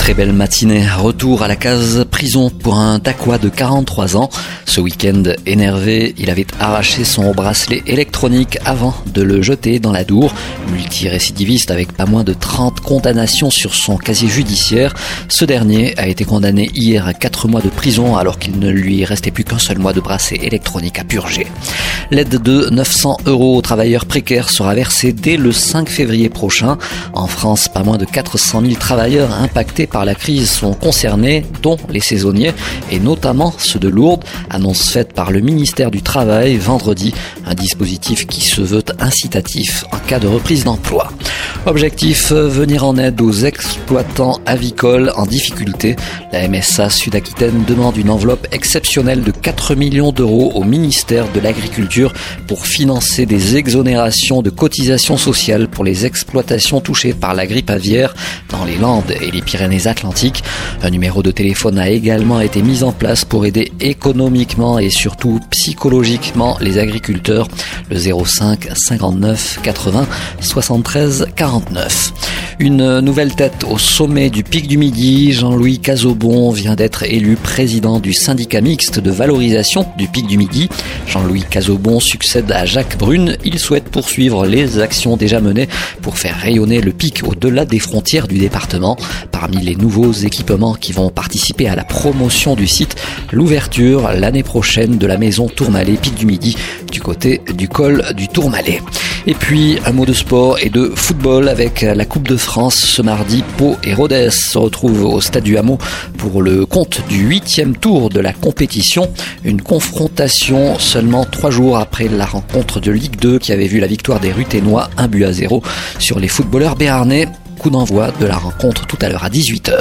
Très belle matinée. Retour à la case prison pour un Dacquois de 43 ans. Ce week-end, énervé, il avait arraché son bracelet électronique avant de le jeter dans la Dour. Multirécidiviste avec pas moins de 30 condamnations sur son casier judiciaire, ce dernier a été condamné hier à 4 mois de prison alors qu'il ne lui restait plus qu'un seul mois de bracelet électronique à purger. L'aide de 900 euros aux travailleurs précaires sera versée dès le 5 février prochain. En France, pas moins de 400 000 travailleurs impactés par la crise sont concernés, dont les saisonniers et notamment ceux de Lourdes. Annonce faite par le ministère du Travail vendredi, un dispositif qui se veut incitatif en cas de reprise d'emploi. Objectif, venir en aide aux exploitants avicoles en difficulté. La MSA Sud-Aquitaine demande une enveloppe exceptionnelle de 4 millions d'euros au ministère de l'Agriculture pour financer des exonérations de cotisations sociales pour les exploitations touchées par la grippe aviaire dans les Landes et les Pyrénées Atlantiques. Un numéro de téléphone a également été mis en place pour aider économiquement et surtout psychologiquement les agriculteurs. Le 05 59 80 73 49. Une nouvelle tête au sommet du Pic du Midi, Jean-Louis Cazobon vient d'être élu président du syndicat mixte de valorisation du Pic du Midi. Jean-Louis Cazobon succède à Jacques Brune. Il souhaite poursuivre les actions déjà menées pour faire rayonner le pic au-delà des frontières du département. Parmi les nouveaux équipements qui vont participer à la promotion du site, l'ouverture l'année prochaine de la maison Tourmalet Pic du Midi du côté du col du Tourmalet. Et puis un mot de sport et de football avec la Coupe de France ce mardi. Pau et Rodez se retrouvent au Stade du Hameau pour le compte du huitième tour de la compétition. Une confrontation seulement trois jours après la rencontre de Ligue 2 qui avait vu la victoire des Ruténois, un but à zéro sur les footballeurs béarnais. Coup d'envoi de la rencontre tout à l'heure à 18h.